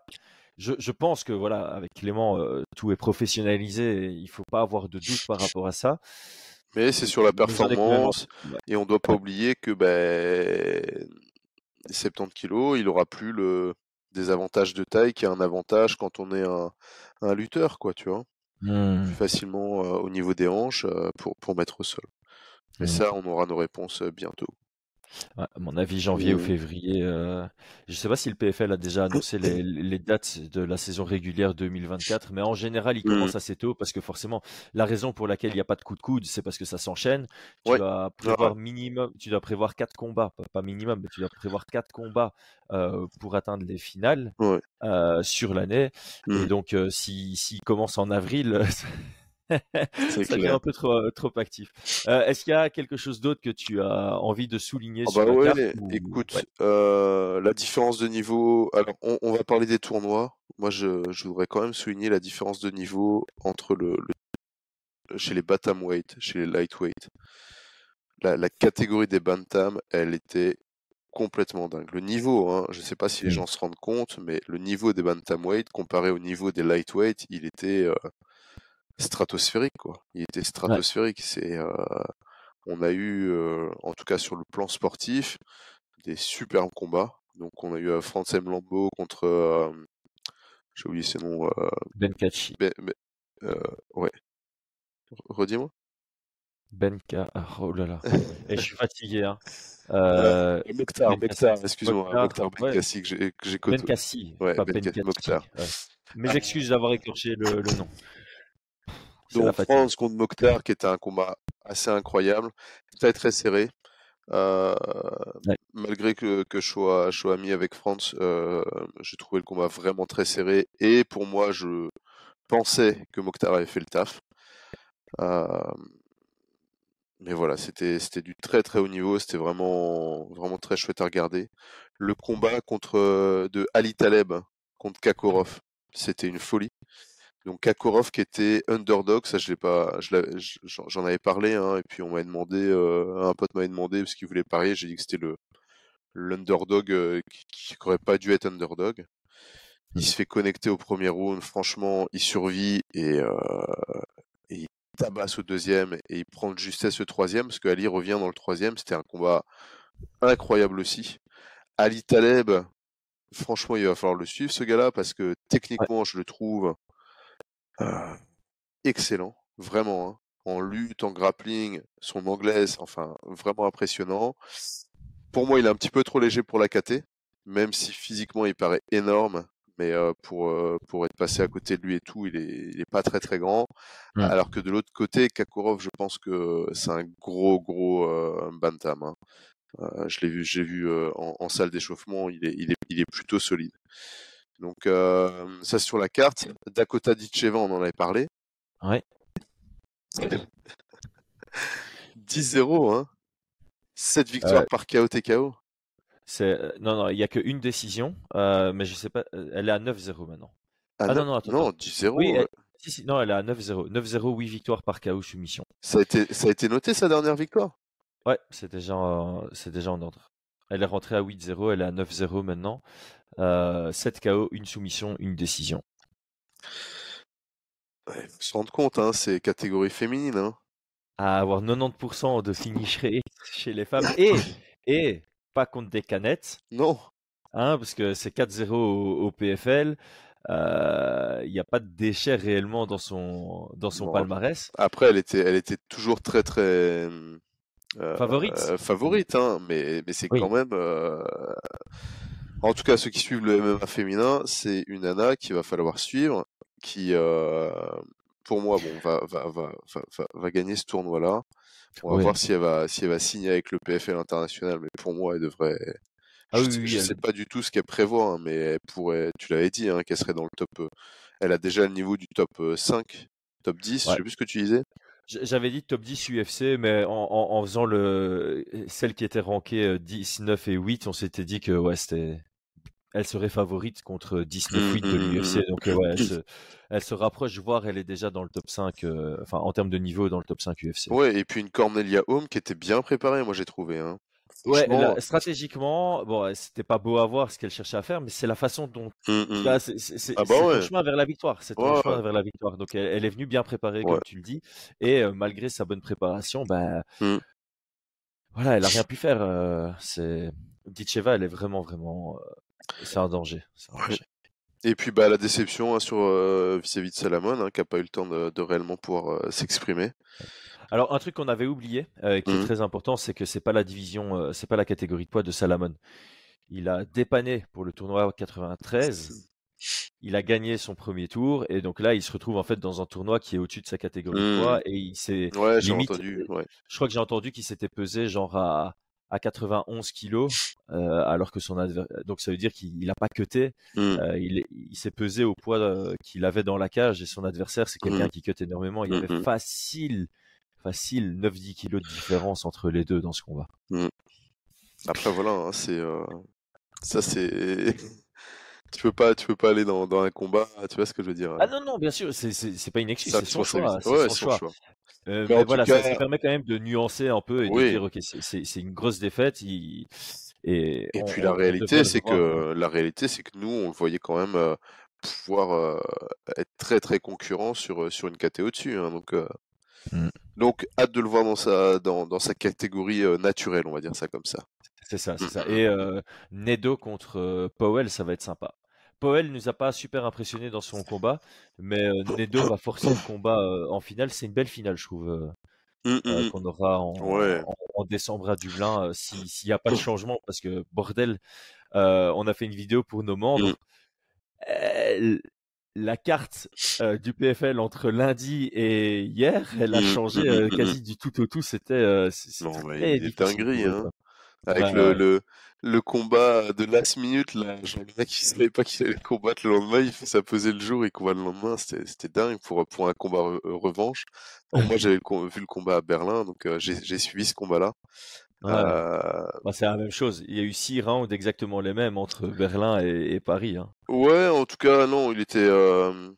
je, je pense que voilà, avec Clément, euh, tout est professionnalisé. Et il faut pas avoir de doute par rapport à ça. Mais c'est sur la performance et on doit pas oublier que ben 70 kilos, il aura plus le désavantage de taille qui est un avantage quand on est un, un lutteur, quoi, tu vois? Mmh. Plus facilement euh, au niveau des hanches euh, pour, pour mettre au sol. Et mmh. ça, on aura nos réponses euh, à mon avis, janvier ou février. Euh, je ne sais pas si le PFL a déjà annoncé les, dates de la saison régulière 2024, mais en général, il commence mmh. assez tôt parce que forcément, la raison pour laquelle il n'y a pas de coup de coude, c'est parce que ça s'enchaîne. Tu dois prévoir minimum, tu dois prévoir quatre combats, pas, minimum, mais tu dois prévoir quatre combats euh, pour atteindre les finales euh, sur l'année. Et mmh. donc, s'il si, commence en avril, ça devient un peu trop, euh, trop actif. Euh, est-ce qu'il y a quelque chose d'autre que tu as envie de souligner ah sur bah la carte, Écoute, euh, la différence de niveau. Alors, on, va parler des tournois. Moi, je, je, voudrais quand même souligner la différence de niveau entre le, chez les weight, chez les lightweight. La, la catégorie des bantam, elle était complètement dingue. Le niveau, hein, je ne sais pas si les mmh. gens se rendent compte, mais le niveau des bantamweight comparé au niveau des lightweight, il était stratosphérique quoi. Il était stratosphérique. C'est euh, on a eu euh, en tout cas sur le plan sportif des superbes combats. Donc on a eu euh, Franz M. Lambeau contre j'ai oublié ses noms Ben Kachi. Ben, ouais. Redis-moi. Benka, ah, oh là là, et je suis fatigué. Hein. Euh, Mokhtar, excuse-moi, Mokhtar Benkassi que j'ai Benkassi, ouais, pas ben Mokhtar. Mes excuses d'avoir écorché le, le nom. Donc France contre Mokhtar, qui était un combat assez incroyable, très très serré. Malgré que, que je, sois, je sois ami avec France, j'ai trouvé le combat vraiment très serré. Et pour moi, je pensais que Mokhtar avait fait le taf. mais voilà, c'était c'était du très très haut niveau, c'était vraiment vraiment très chouette à regarder. Le combat contre de Ali Taleb contre Kakorov, c'était une folie. Donc Kakorov qui était underdog, ça je l'ai pas, j'en avais parlé, hein, et puis on m'a demandé, euh, un pote m'avait demandé parce qu'il voulait parier, j'ai dit que c'était le l'underdog euh, qui, n'aurait pas dû être underdog. Il se fait connecter au premier round, franchement, il survit et, euh, il tabasse au deuxième et il prend de justesse le troisième parce qu'Ali revient dans le troisième. C'était un combat incroyable aussi. Ali Taleb, franchement, il va falloir le suivre ce gars-là parce que techniquement, je le trouve euh, excellent, vraiment. Hein. En lutte, en grappling, son anglaise, enfin, vraiment impressionnant. Pour moi, il est un petit peu trop léger pour la KT, même si physiquement il paraît énorme. Mais euh, pour, euh, pour être passé à côté de lui et tout, il est, il est pas très très grand. Alors que de l'autre côté, Kakurov, je pense que c'est un gros gros bantam. Hein. je l'ai vu, j'ai vu en, en, salle d'échauffement, il est, il, est, il est plutôt solide. Donc euh, ça sur la carte. Dakota Ditcheva, on en avait parlé. Ouais. 10-0, hein. 7 victoires par KO TKO. C'est euh, non non, il y a qu'une décision, euh, mais je sais pas, elle est à 9-0 maintenant. Ah, ah non non, attends, non 10-0. Oui, si, si, non, elle est à 9-0. 9-0, 8 victoires par KO soumission. Ça a été ça a été noté sa dernière victoire? Ouais, c'est déjà c'est déjà en ordre. Elle est rentrée à 8-0, elle est à 9-0 maintenant. 7 euh, KO, une soumission, une décision. Ouais, faut se rendre compte, hein, c'est catégorie féminine. Hein. À avoir 90% de finish chez les femmes. Et, et pas contre des canettes. Non. Hein, parce que c'est 4-0 au, PFL. Il euh, n'y a pas de déchets réellement dans son, dans son palmarès. Après, elle était, elle était toujours très très euh, favorite. favorite, hein, mais, mais c'est quand même. En tout cas, ceux qui suivent le MMA féminin, c'est une Anna qu'il va falloir suivre, qui, euh, pour moi, bon, va, va, va, va, gagner ce tournoi-là. On va voir si elle va, si elle va signer avec le PFL international, mais pour moi, elle devrait. Ah je, ne sais pas du tout ce qu'elle prévoit, hein, mais elle pourrait, tu l'avais dit, hein, qu'elle serait dans le top. Euh, elle a déjà le niveau du top 5, euh, top 10, je sais plus ce que tu disais. J'avais dit top 10 UFC, mais en, en, faisant le celle qui était rankée 10, 9 et 8, on s'était dit que ouais, c'était elle serait favorite contre 19-8 de l'UFC. Donc ouais, elle se, rapproche, voire elle est déjà dans le top 5, enfin en termes de niveau dans le top 5 UFC. Ouais, et puis une Cornelia Home qui était bien préparée, moi j'ai trouvé. Hein. Ouais, stratégiquement, bon, c'était pas beau à voir ce qu'elle cherchait à faire, mais c'est la façon dont c'est ah bah le chemin vers la victoire. C'est le chemin vers la victoire. Donc elle, est venue bien préparée, comme tu le dis, et malgré sa bonne préparation, bah mmh. voilà, elle a rien pu faire. c'est Ditcheva, elle est vraiment vraiment c'est un danger. Et puis bah, la déception hein, sur euh, vis-à-vis de Salamon, hein, qui n'a pas eu le temps de, réellement pouvoir euh, s'exprimer. Alors un truc qu'on avait oublié, euh, qui est mmh très important, c'est que c'est pas la division, c'est pas la catégorie de poids de Salamon. Il a dépanné pour le tournoi 93. Il a gagné son premier tour et donc là il se retrouve en fait dans un tournoi qui est au-dessus de sa catégorie de poids mmh. et il s'est ouais, limite. Entendu, Je crois que j'ai entendu qu'il s'était pesé genre à à 91 kilos, euh, alors que son adversaire, donc ça veut dire qu'il n'a pas cuté, mmh. euh, il, il s'est pesé au poids euh, qu'il avait dans la cage et son adversaire c'est quelqu'un mmh. qui cut énormément. Il y avait mmh, facile, facile 9-10 kilos de différence entre les deux dans ce combat. Après voilà, hein, c'est ça c'est tu peux pas tu peux pas aller dans, dans, un combat tu vois ce que je veux dire ah non non bien sûr c'est pas une excuse c'est son choix, ouais, son choix. choix. Euh, mais, voilà, ça, permet quand même de nuancer un peu et de dire ok, c'est une grosse défaite. Et, et puis la réalité, c'est que la réalité, c'est que nous, on le voyait quand même euh, pouvoir euh, être très très concurrent sur sur une catégorie au-dessus. Hein, donc mmh. donc hâte de le voir dans sa dans, dans sa catégorie naturelle, on va dire ça comme ça. C'est ça, c'est ça. Mmh. Et Nedo contre Powell, ça va être sympa. Powell nous a pas super impressionné dans son combat, mais euh, Nedo va forcer le combat euh, en finale. C'est une belle finale, je trouve, euh, mmh, mmh, mmh. qu'on aura en, décembre à Dublin s'il n'y a pas de changement, parce que bordel, on a fait une vidéo pour nos membres. la carte euh, du PFL entre lundi et hier, elle a Mmh, changé mmh, euh, mmh, mmh. quasi du tout au tout. C'était euh, il est dinguerie, pour eux, hein. Avec Ouais, le, ouais. le, le combat de last minute, là, genre le mec qui savait pas qu'il allait combattre le lendemain, il fait ça peser le jour, il combat le lendemain, c'était dingue pour, pour un combat re- euh, revanche. Moi j'avais vu le combat à Berlin, donc euh, j'ai suivi ce combat-là. Ouais. Euh, Bah, c'est la même chose. Il y a eu six rounds exactement les mêmes entre Berlin et, et Paris. hein. ouais, en tout cas, non, il était euh,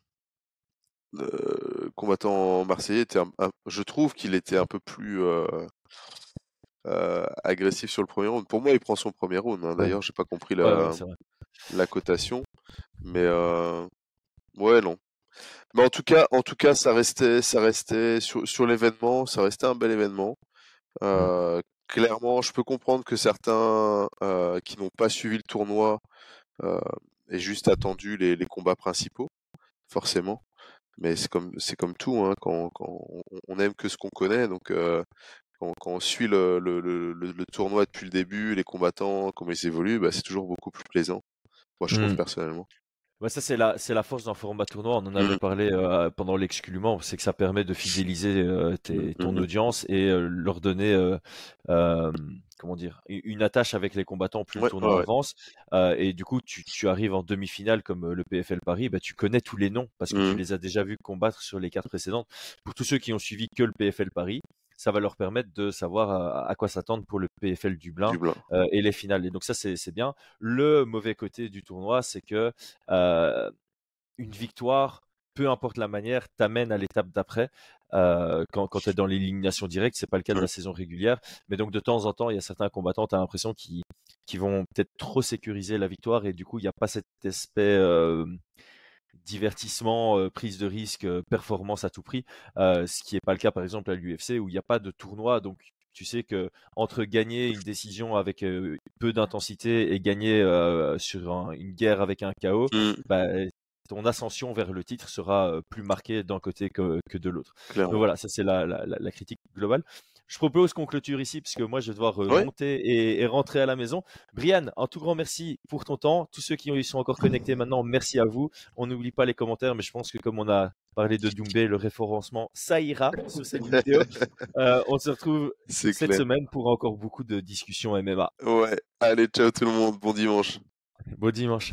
combattant marseillais, était un- je trouve qu'il était un peu plus euh, agressif sur le premier round. Pour moi, il prend son premier round. hein. D'ailleurs, j'ai pas compris la, ouais, la cotation, mais euh, ouais, non. Mais en tout cas, en tout cas, ça restait, ça restait sur, sur l'événement, ça restait un bel événement. Mm. Euh, clairement, je peux comprendre que certains qui n'ont pas suivi le tournoi aient juste attendu les, les combats principaux, forcément. Mais c'est comme, c'est comme tout, hein, quand, quand on, on aime que ce qu'on connaît, donc euh, quand, quand on suit le, le, le, le- le tournoi depuis le début, les combattants, comment ils évoluent, bah, c'est toujours beaucoup plus plaisant. Moi, je trouve Mm. personnellement. Ouais, ça, c'est la, c'est la force d'un format tournoi. On en avait Mm. parlé euh, pendant l'exclument. C'est que ça permet de fidéliser euh, tes- ton audience et euh, leur donner, comment dire, u- une attache avec les combattants plus le tournoi ouais, avance. Et du coup, tu, tu arrives en demi-finale comme le PFL Paris, bah, tu connais tous les noms parce que tu les as déjà vus combattre sur les cartes précédentes. Pour tous ceux qui ont suivi que le PFL Paris, ça va leur permettre de savoir à, à quoi s'attendre pour le PFL Dublin Dublin. euh, et les finales. Et donc ça, c'est bien. Le mauvais côté du tournoi, c'est que euh, une victoire, peu importe la manière, t'amène à l'étape d'après. euh, quand quand tu es dans l'élimination directe, c'est pas le cas de la saison régulière. Mais donc de temps en temps, il y a certains combattants, tu as l'impression qu'ils qui vont peut-être trop sécuriser la victoire et du coup, il n'y a pas cet aspect euh, divertissement, euh, prise de risque, euh, performance à tout prix, euh, ce qui n'est pas le cas par exemple à l'UFC où il n'y a pas de tournoi. Donc tu sais que entre gagner une décision avec peu d'intensité et gagner sur un- une guerre avec un chaos, Mm. bah, ton ascension vers le titre sera plus marquée d'un côté que, que de l'autre. Voilà, ça c'est la, la- la- la critique globale. Je propose qu'on clôture ici puisque moi je vais devoir euh, Ouais. monter et, et rentrer à la maison. Brian, un tout grand merci pour ton temps. Tous ceux qui y sont encore connectés maintenant, merci à vous. On n'oublie pas les commentaires, mais je pense que comme on a parlé de Doumbé, le référencement, ça ira sur cette vidéo. Euh, on se retrouve cette clair. semaine pour encore beaucoup de discussions MMA. Ouais. Allez, ciao tout le monde. Bon dimanche. Bon dimanche.